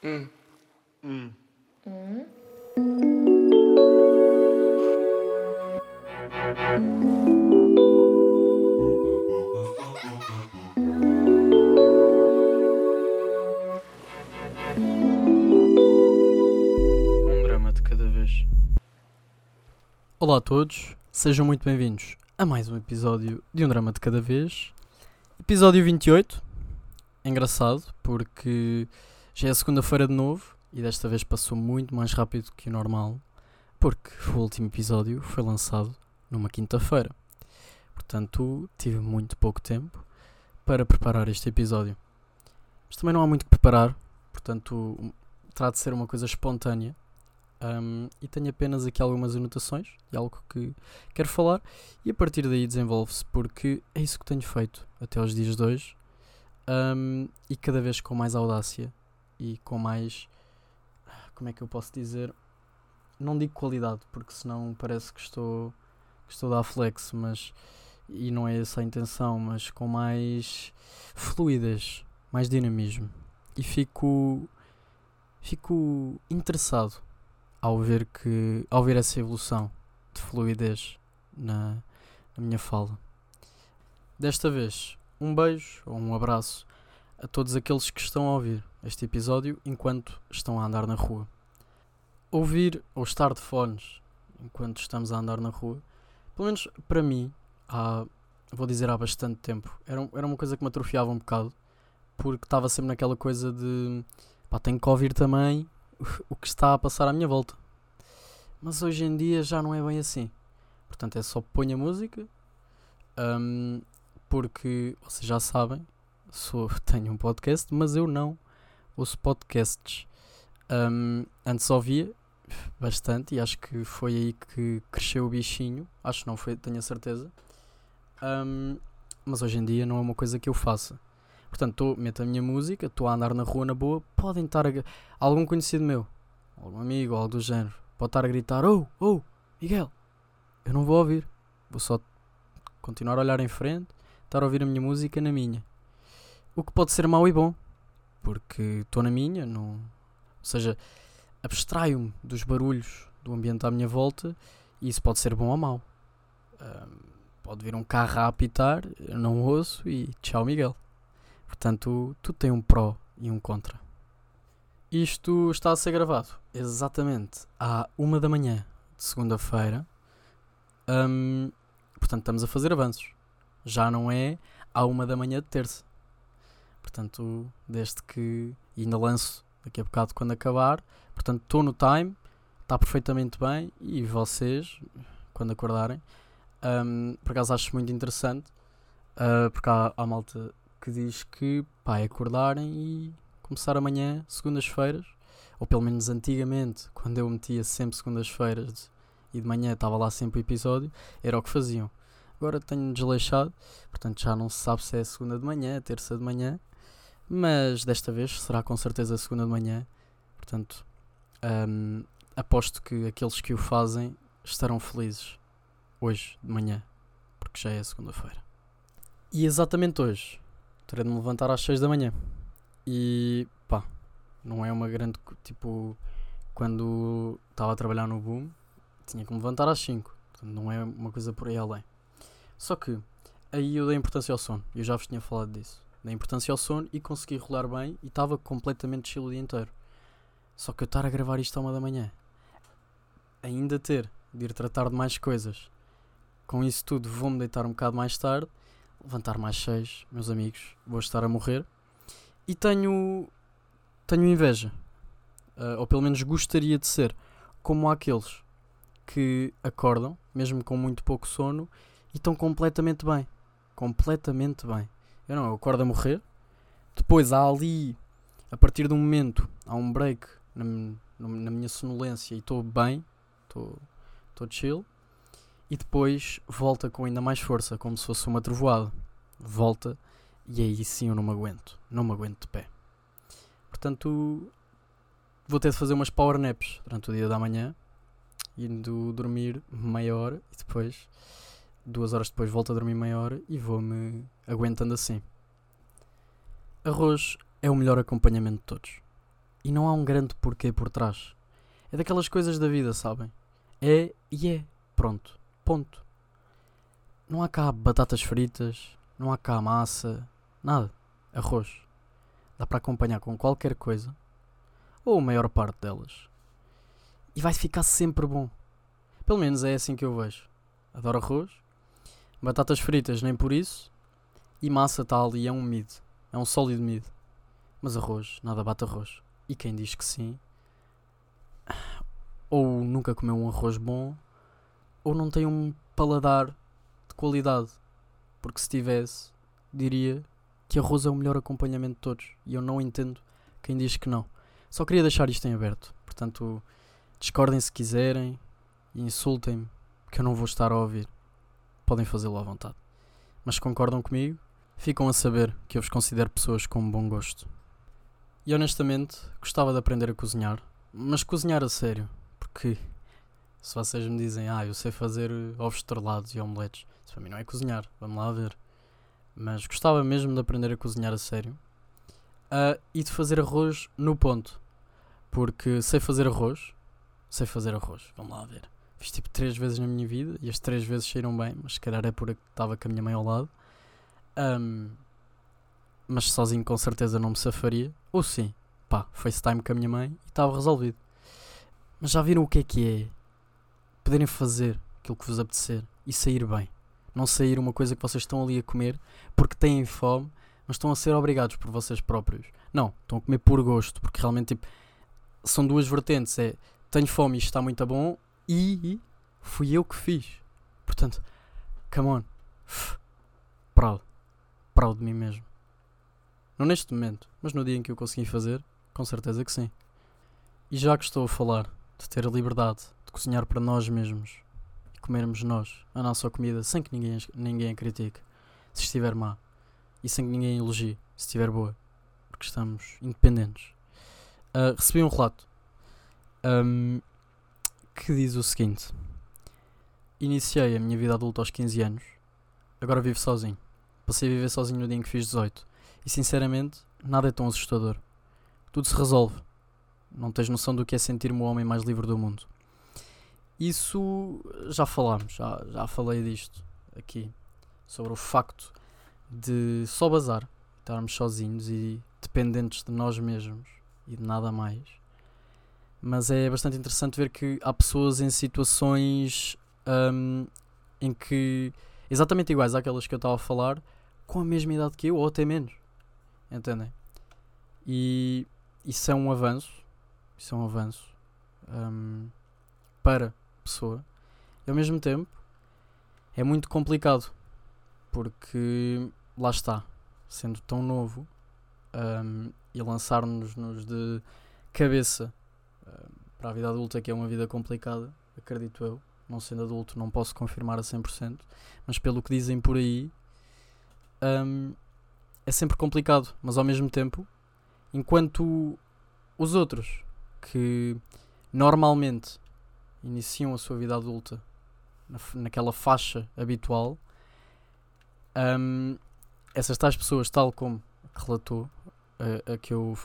Hum. Um drama de cada vez. Olá a todos, sejam muito bem-vindos a mais um episódio de Um Drama de Cada Vez. Episódio 28. É engraçado porque já é segunda-feira de novo e desta vez passou muito mais rápido que o normal, porque o último episódio foi lançado numa quinta-feira. Portanto, tive muito pouco tempo para preparar este episódio. Mas também não há muito que preparar, portanto, trata de ser uma coisa espontânea um, e tenho apenas aqui algumas anotações e algo que quero falar e a partir daí desenvolve-se porque é isso que tenho feito até aos dias de hoje um, e cada vez com mais audácia e com mais como é que eu posso dizer? Não digo qualidade porque senão parece que estou que estou a dar flex mas e não é essa a intenção mas com mais fluidez mais dinamismo. E fico fico interessado ao ver que ao ver essa evolução de fluidez na, na minha fala. Desta vez, um beijo ou um abraço a todos aqueles que estão a ouvir este episódio enquanto estão a andar na rua. Ouvir ou estar de fones enquanto estamos a andar na rua, pelo menos para mim, há, vou dizer há bastante tempo, era, um- era uma coisa que me atrofiava um bocado, porque estava sempre naquela coisa de pá, tenho que ouvir também o que está a passar à minha volta. Mas hoje em dia já não é bem assim. Portanto, é só ponho a música, hum, porque vocês já sabem, sou, tenho um podcast, mas eu não ouço podcasts. Hum, antes ouvia bastante e acho que foi aí que cresceu o bichinho. Acho que não foi, tenho a certeza. Hum, mas hoje em dia não é uma coisa que eu faça. Portanto, tô, meto a minha música, estou a andar na rua na boa, podem estar a, algum conhecido meu, algum amigo, algo do género, pode estar a gritar: Oh, oh, Miguel, eu não vou ouvir, vou só continuar a olhar em frente, estar a ouvir a minha música na minha. O que pode ser mau e bom, porque estou na minha, não, ou seja, abstraio-me dos barulhos do ambiente à minha volta e isso pode ser bom ou mau. Ahm, pode vir um carro a apitar, eu não ouço e tchau, Miguel. Portanto, tudo tem um pró e um contra. Isto está a ser gravado exatamente à uma da manhã de segunda-feira. Hum, portanto, estamos a fazer avanços. Já não é à uma da manhã de terça. Portanto, desde que e ainda lanço daqui a bocado quando acabar. Portanto, estou no time, está perfeitamente bem. E vocês, quando acordarem, hum, por acaso acho muito interessante, ah, porque há, há malta que diz que pá, é acordarem e começar amanhã, segundas-feiras, ou pelo menos antigamente, quando eu metia sempre segundas-feiras e de manhã estava lá sempre o episódio, era o que faziam. Agora tenho desleixado, portanto já não se sabe se é segunda de manhã, terça de manhã, mas desta vez será com certeza segunda de manhã, portanto hum, aposto que aqueles que o fazem estarão felizes hoje de manhã, porque já é segunda-feira. E exatamente hoje, terei de me levantar às 6 da manhã. E pá, não é uma grande. Tipo, quando estava a trabalhar no boom, tinha que me levantar às 5. Portanto, não é uma coisa por aí além. Só que aí eu dei importância ao sono. Eu já vos tinha falado disso. Dei importância ao sono e consegui rolar bem e estava completamente chill o dia inteiro. Só que eu estar a gravar isto à uma da manhã, ainda ter de ir tratar de mais coisas, com isso tudo vou-me deitar um bocado mais tarde levantar mais seis, meus amigos, vou estar a morrer. E tenho, tenho inveja, ah, ou pelo menos gostaria de ser, como aqueles que acordam, mesmo com muito pouco sono, e estão completamente bem. Completamente bem. Eu não, eu acordo a morrer, depois há ali, a partir de um momento, há um break na, na minha sonolência e estou bem, estou chill e depois volta com ainda mais força, como se fosse uma trovoada. Volta e aí sim eu não me aguento, não me aguento de pé. Portanto, vou ter de fazer umas power naps durante o dia da manhã, indo dormir meia hora e depois, duas horas depois, volto a dormir meia hora e vou-me aguentando assim. Arroz é o melhor acompanhamento de todos. e não há um grande porquê por trás. É daquelas coisas da vida, sabem? É e é. Pronto. Ponto. Não há cá batatas fritas, não há cá massa, nada. Arroz. Dá para acompanhar com qualquer coisa, ou a maior parte delas. E vai ficar sempre bom. Pelo menos é assim que eu vejo. Adoro arroz, batatas fritas nem por isso, e massa está ali, é um mid. É um sólido mid. Mas arroz, nada bate arroz. E quem diz que sim, ou nunca comeu um arroz bom, ou não tem um paladar de qualidade. Porque se tivesse, diria que arroz é o melhor acompanhamento de todos. E eu não entendo quem diz que não. Só queria deixar isto em aberto. Portanto, discordem se quiserem e insultem-me, que eu não vou estar a ouvir. Podem fazê-lo à vontade. Mas concordam comigo, ficam a saber que eu vos considero pessoas com bom gosto. E honestamente, gostava de aprender a cozinhar, mas cozinhar a sério, porque se vocês me dizem, ah, eu sei fazer ovos estrelados e omeletes, isso para mim não é cozinhar, vamos lá ver. Mas gostava mesmo de aprender a cozinhar a sério uh, e de fazer arroz no ponto, porque sei fazer arroz, sei fazer arroz, vamos lá ver. Fiz tipo três vezes na minha vida e as três vezes saíram bem, mas se calhar é porque estava com a minha mãe ao lado. Um, mas sozinho com certeza não me safaria. Ou sim, pá, FaceTime com a minha mãe e estava resolvido. Mas já viram o que é que é? Poderem fazer aquilo que vos apetecer e sair bem. Não sair uma coisa que vocês estão ali a comer porque têm fome, mas estão a ser obrigados por vocês próprios. Não, estão a comer por gosto, porque realmente tipo, são duas vertentes. É tenho fome e está muito bom e fui eu que fiz. Portanto, come on. Proud. Proud de mim mesmo. Não neste momento, mas no dia em que eu consegui fazer, com certeza que sim. E já que estou a falar de ter a liberdade de cozinhar para nós mesmos e comermos nós a nossa comida sem que ninguém, ninguém a critique, se estiver má, e sem que ninguém elogie, se estiver boa, porque estamos independentes. Uh, recebi um relato um, que diz o seguinte: Iniciei a minha vida adulta aos 15 anos, agora vivo sozinho. Passei a viver sozinho no dia em que fiz 18 e sinceramente, nada é tão assustador. Tudo se resolve. Não tens noção do que é sentir-me o homem mais livre do mundo. Isso já falámos, já, já falei disto aqui. Sobre o facto de só bazar, estarmos sozinhos e dependentes de nós mesmos e de nada mais. Mas é bastante interessante ver que há pessoas em situações um, em que exatamente iguais àquelas que eu estava a falar, com a mesma idade que eu, ou até menos. Entendem? E isso é um avanço. Isso é um avanço um, para a pessoa. E ao mesmo tempo é muito complicado. Porque lá está, sendo tão novo um, e lançar-nos de cabeça um, para a vida adulta, que é uma vida complicada, acredito eu. Não sendo adulto, não posso confirmar a 100%, mas pelo que dizem por aí, um, é sempre complicado, mas ao mesmo tempo, enquanto os outros que normalmente iniciam a sua vida adulta na, naquela faixa habitual, um, essas tais pessoas, tal como relatou a, a que eu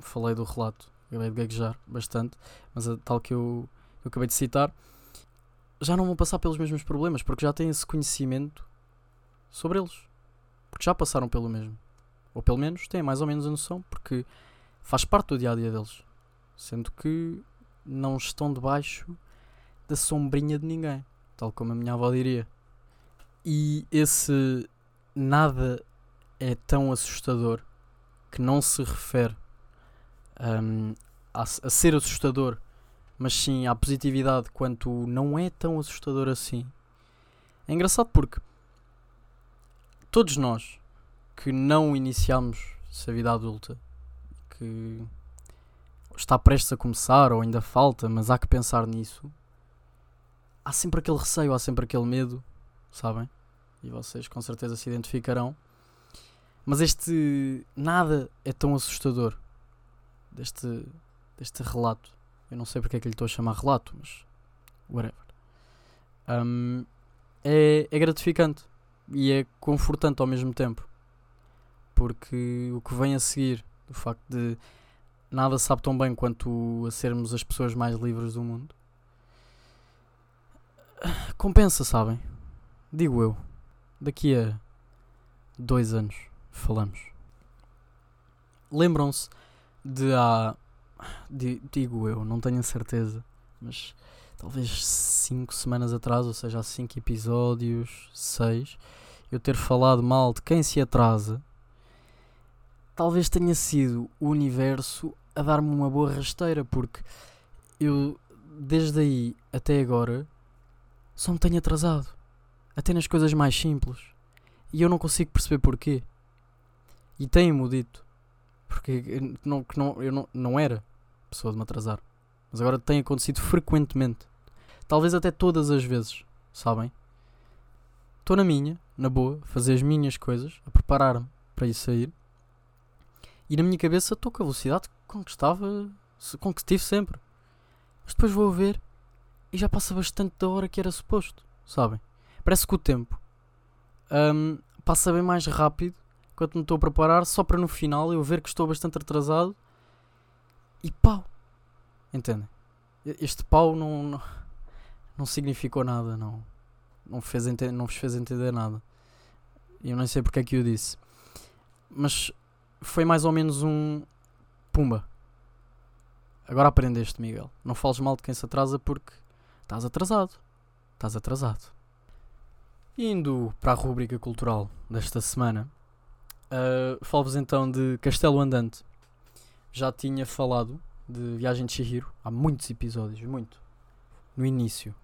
falei do relato, acabei de gaguejar bastante, mas a tal que eu, eu acabei de citar, já não vão passar pelos mesmos problemas porque já têm esse conhecimento sobre eles porque já passaram pelo mesmo. Ou pelo menos têm mais ou menos a noção, porque faz parte do dia a dia deles. Sendo que não estão debaixo da sombrinha de ninguém, tal como a minha avó diria. E esse nada é tão assustador que não se refere um, a, a ser assustador, mas sim à positividade quanto não é tão assustador assim. É engraçado porque todos nós que não iniciamos essa vida adulta, que está prestes a começar ou ainda falta, mas há que pensar nisso, há sempre aquele receio, há sempre aquele medo, sabem? E vocês com certeza se identificarão. Mas este nada é tão assustador deste, deste relato. Eu não sei porque é que lhe estou a chamar relato, mas whatever. Um, é, é gratificante e é confortante ao mesmo tempo. Porque o que vem a seguir, o facto de nada sabe tão bem quanto a sermos as pessoas mais livres do mundo. Compensa, sabem? Digo eu. Daqui a dois anos falamos. Lembram-se de há. di- digo eu, não tenho a certeza, mas talvez cinco semanas atrás, ou seja, há cinco episódios, seis, eu ter falado mal de quem se atrasa. Talvez tenha sido o universo a dar-me uma boa rasteira, porque eu, desde aí até agora, só me tenho atrasado. Até nas coisas mais simples. E eu não consigo perceber porquê. E tenho-me dito. Porque não, não, eu não, não era pessoa de me atrasar. Mas agora tem acontecido frequentemente. Talvez até todas as vezes. Sabem? Estou na minha, na boa, fazer as minhas coisas, a preparar-me para ir sair. E na minha cabeça estou com a velocidade com que estava, com que estive sempre. Mas depois vou ver e já passa bastante da hora que era suposto, sabem? Parece que o tempo hum, passa bem mais rápido enquanto me estou a preparar, só para no final eu ver que estou bastante atrasado e pau. Entendem? Este pau não, não, não significou nada, não, não, fez não vos fez entender nada. Eu nem sei porque é que eu disse. Mas foi mais ou menos um pumba. Agora aprendeste, Miguel. Não fales mal de quem se atrasa porque estás atrasado. Estás atrasado. Indo para a rúbrica cultural desta semana, uh, falo-vos então de Castelo Andante. Já tinha falado de Viagem de Chihiro há muitos episódios, muito. No início.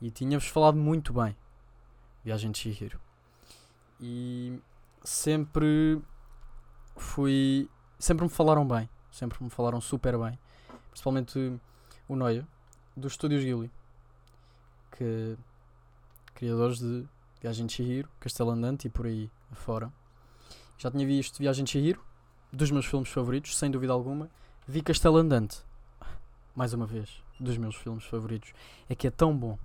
E tinha-vos falado muito bem. Viagem de Chihiro. E sempre fui. Sempre me falaram bem. Sempre me falaram super bem. Principalmente o Noia, dos Estúdios Ghibli. Que. Criadores de Viagem de Chihiro, Castelo Andante e por aí afora. Já tinha visto Viagem de Chihiro, dos meus filmes favoritos, sem dúvida alguma. Vi Castelo Andante, mais uma vez, dos meus filmes favoritos. É que é tão bom,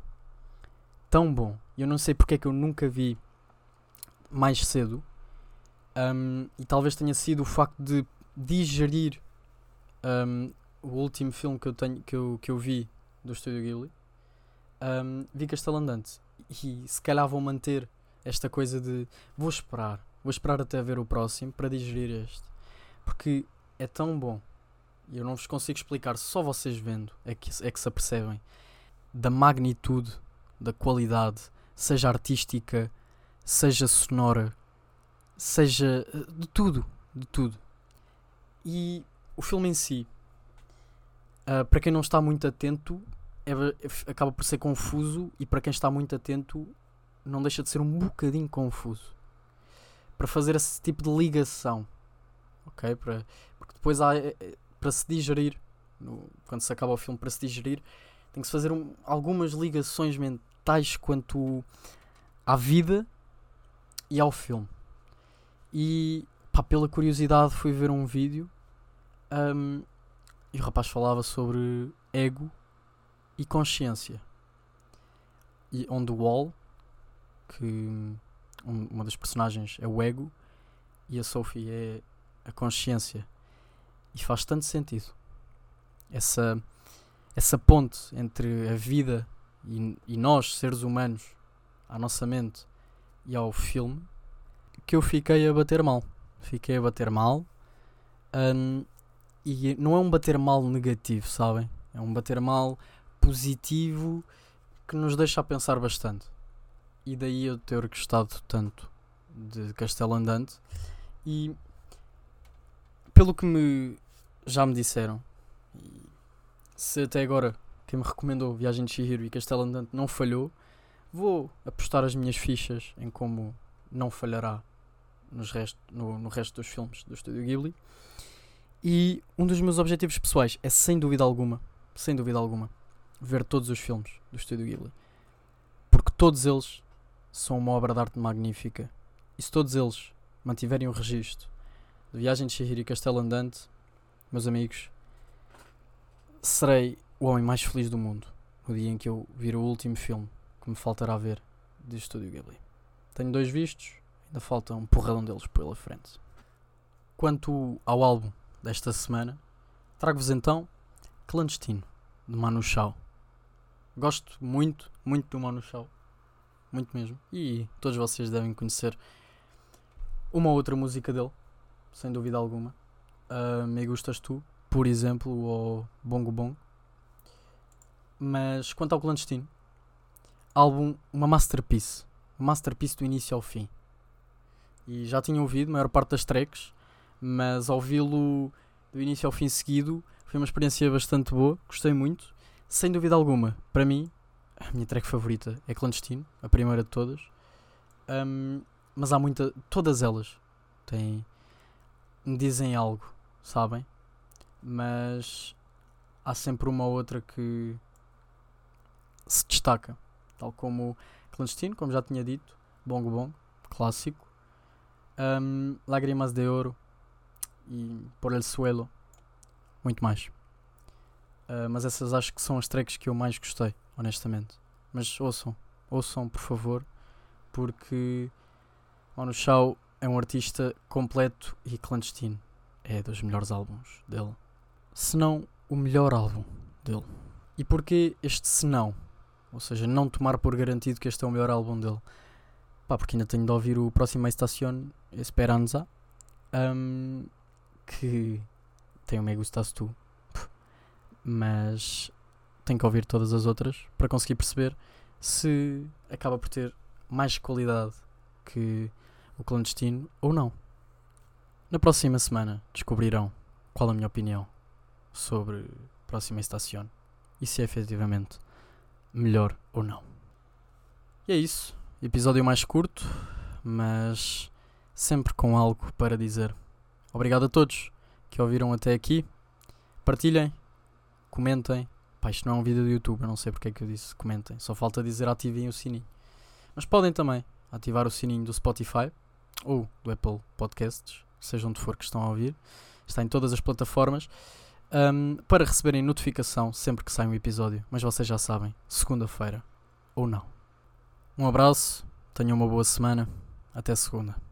tão bom. Eu não sei porque é que eu nunca vi mais cedo. Um, e talvez tenha sido o facto de digerir um, o último filme que eu, tenho, que eu, que eu vi do Estúdio Ghibli. Um, vi Castelo Andante e se calhar vou manter esta coisa de vou esperar, vou esperar até ver o próximo para digerir este, porque é tão bom e eu não vos consigo explicar, só vocês vendo é que, é que se apercebem da magnitude, da qualidade, seja artística, seja sonora, seja eh, de tudo, de tudo. E o filme em si, ah, para quem não está muito atento, é é acaba por ser confuso e para quem está muito atento não deixa de ser um bocadinho confuso para fazer esse tipo de ligação ok para porque depois há eh, eh, para se digerir no- quando se acaba o filme para se digerir tem que se fazer um- algumas ligações mentais quanto à vida e ao filme e pá, pela curiosidade fui ver um vídeo ahm, e o rapaz falava sobre ego e consciência. E onde o Wall, que um- uma das personagens é o ego e a Sophie é a consciência. E faz tanto sentido. Essa, essa ponte entre a vida e, e nós, seres humanos, à nossa mente e ao filme, que eu fiquei a bater mal. Fiquei a bater mal. hum, e não é um bater mal negativo, sabem? É um bater mal positivo que nos deixa a pensar bastante. E daí eu ter gostado tanto de Castelo Andante. E pelo que me já me disseram, se até agora quem me recomendou Viagem de Chihiro e Castelo Andante não falhou, vou apostar as minhas fichas em como não falhará nos no, no resto dos filmes do Estúdio Ghibli. E um dos meus objetivos pessoais é sem dúvida alguma, sem dúvida alguma, ver todos os filmes do Estúdio Ghibli. Porque todos eles são uma obra de arte magnífica. E se todos eles mantiverem o registro de Viagem de Chihiro e Castelo Andante, meus amigos, serei o homem mais feliz do mundo no dia em que eu vir o último filme que me faltará ver de Estúdio Ghibli. Tenho dois vistos, ainda falta um porradão deles pela frente. Quanto ao álbum desta semana, trago-vos então Clandestino, de Manu Chao. Gosto muito, muito do Manu Chao. Muito mesmo. E todos vocês devem conhecer uma outra música dele, sem dúvida alguma. Uh, Me Gustas Tu, por exemplo, ou Bongo Bongo. Mas quanto ao Clandestino, álbum, uma masterpiece. Masterpiece do início ao fim. E já tinha ouvido a maior parte das tracks, mas ouvi-lo do início ao fim seguido foi uma experiência bastante boa, gostei muito. Sem dúvida alguma, para mim, a minha track favorita é Clandestino, a primeira de todas. Um, mas há muita. Todas elas têm. me dizem algo, sabem? Mas há sempre uma ou outra que se destaca. Tal como Clandestino, como já tinha dito, Bongo Bongo, clássico. Um, Lágrimas de Ouro e Por el Suelo, muito mais. Uh, mas essas acho que são as tracks que eu mais gostei, honestamente. Mas ouçam, ouçam por favor, porque Manu Chao é um artista completo e clandestino. É dos melhores álbuns dele. Se não, o melhor álbum dele. E porquê este se não? Ou seja, não tomar por garantido que este é o melhor álbum dele. Pá, porque ainda tenho de ouvir o próximo Estación Esperanza. Um, que tem o Me Gustas Tu. Mas tenho que ouvir todas as outras para conseguir perceber se acaba por ter mais qualidade que o clandestino ou não. Na próxima semana descobrirão qual a minha opinião sobre a próxima estação e se efetivamente melhor ou não. E é isso. Episódio mais curto, mas sempre com algo para dizer. Obrigado a todos que ouviram até aqui. Partilhem, comentem. Pá, isto não é um vídeo do YouTube, eu não sei porque é que eu disse comentem. Só falta dizer ativem o sininho. Mas podem também ativar o sininho do Spotify ou do Apple Podcasts, seja onde for que estão a ouvir. Está em todas as plataformas. Um, para receberem notificação sempre que sai um episódio. Mas vocês já sabem, segunda-feira ou não. Um abraço, tenham uma boa semana. Até segunda.